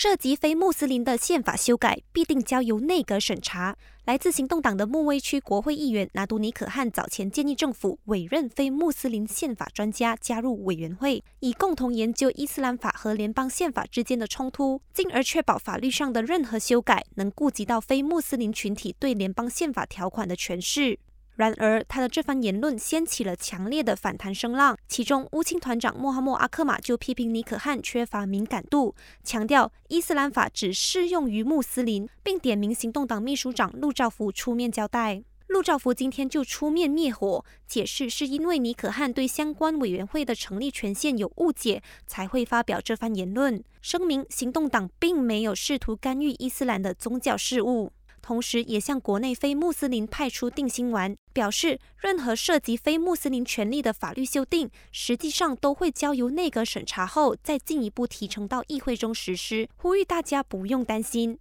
涉及非穆斯林的宪法修改，必定交由内阁审查。来自行动党的穆威区国会议员拿杜尼可汗早前建议政府委任非穆斯林宪法专家加入委员会，以共同研究伊斯兰法和联邦宪法之间的冲突，进而确保法律上的任何修改能顾及到非穆斯林群体对联邦宪法条款的诠释。然而，他的这番言论掀起了强烈的反弹声浪。其中，乌青团长穆罕默阿克马就批评尼可汗缺乏敏感度，强调伊斯兰法只适用于穆斯林，并点名行动党秘书长陆兆福出面交代。陆兆福今天就出面灭火，解释是因为尼可汗对相关委员会的成立权限有误解，才会发表这番言论。声明行动党并没有试图干预伊斯兰的宗教事务。同时，也向国内非穆斯林派出定心丸，表示任何涉及非穆斯林权利的法律修订，实际上都会交由内阁审查后再进一步提呈到议会中实施。呼吁大家不用担心。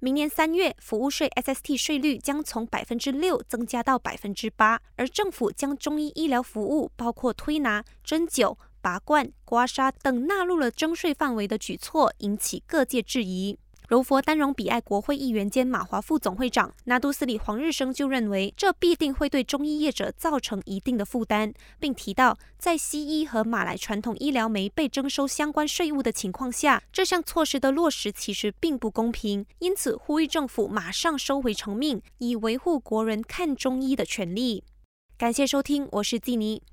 明年三月，服务税 SST 税率将从百分之六增加到百分之八，而政府将中医医疗服务，包括推拿、针灸、拔罐、刮痧等纳入了征税范围的举措，引起各界质疑。柔佛丹荣比爱国会议员兼马华副总会长拿督斯里黄日升就认为，这必定会对中医业者造成一定的负担，并提到，在西医和马来传统医疗没被征收相关税务的情况下，这项措施的落实其实并不公平，因此呼吁政府马上收回成命，以维护国人看中医的权利。感谢收听，我是季尼。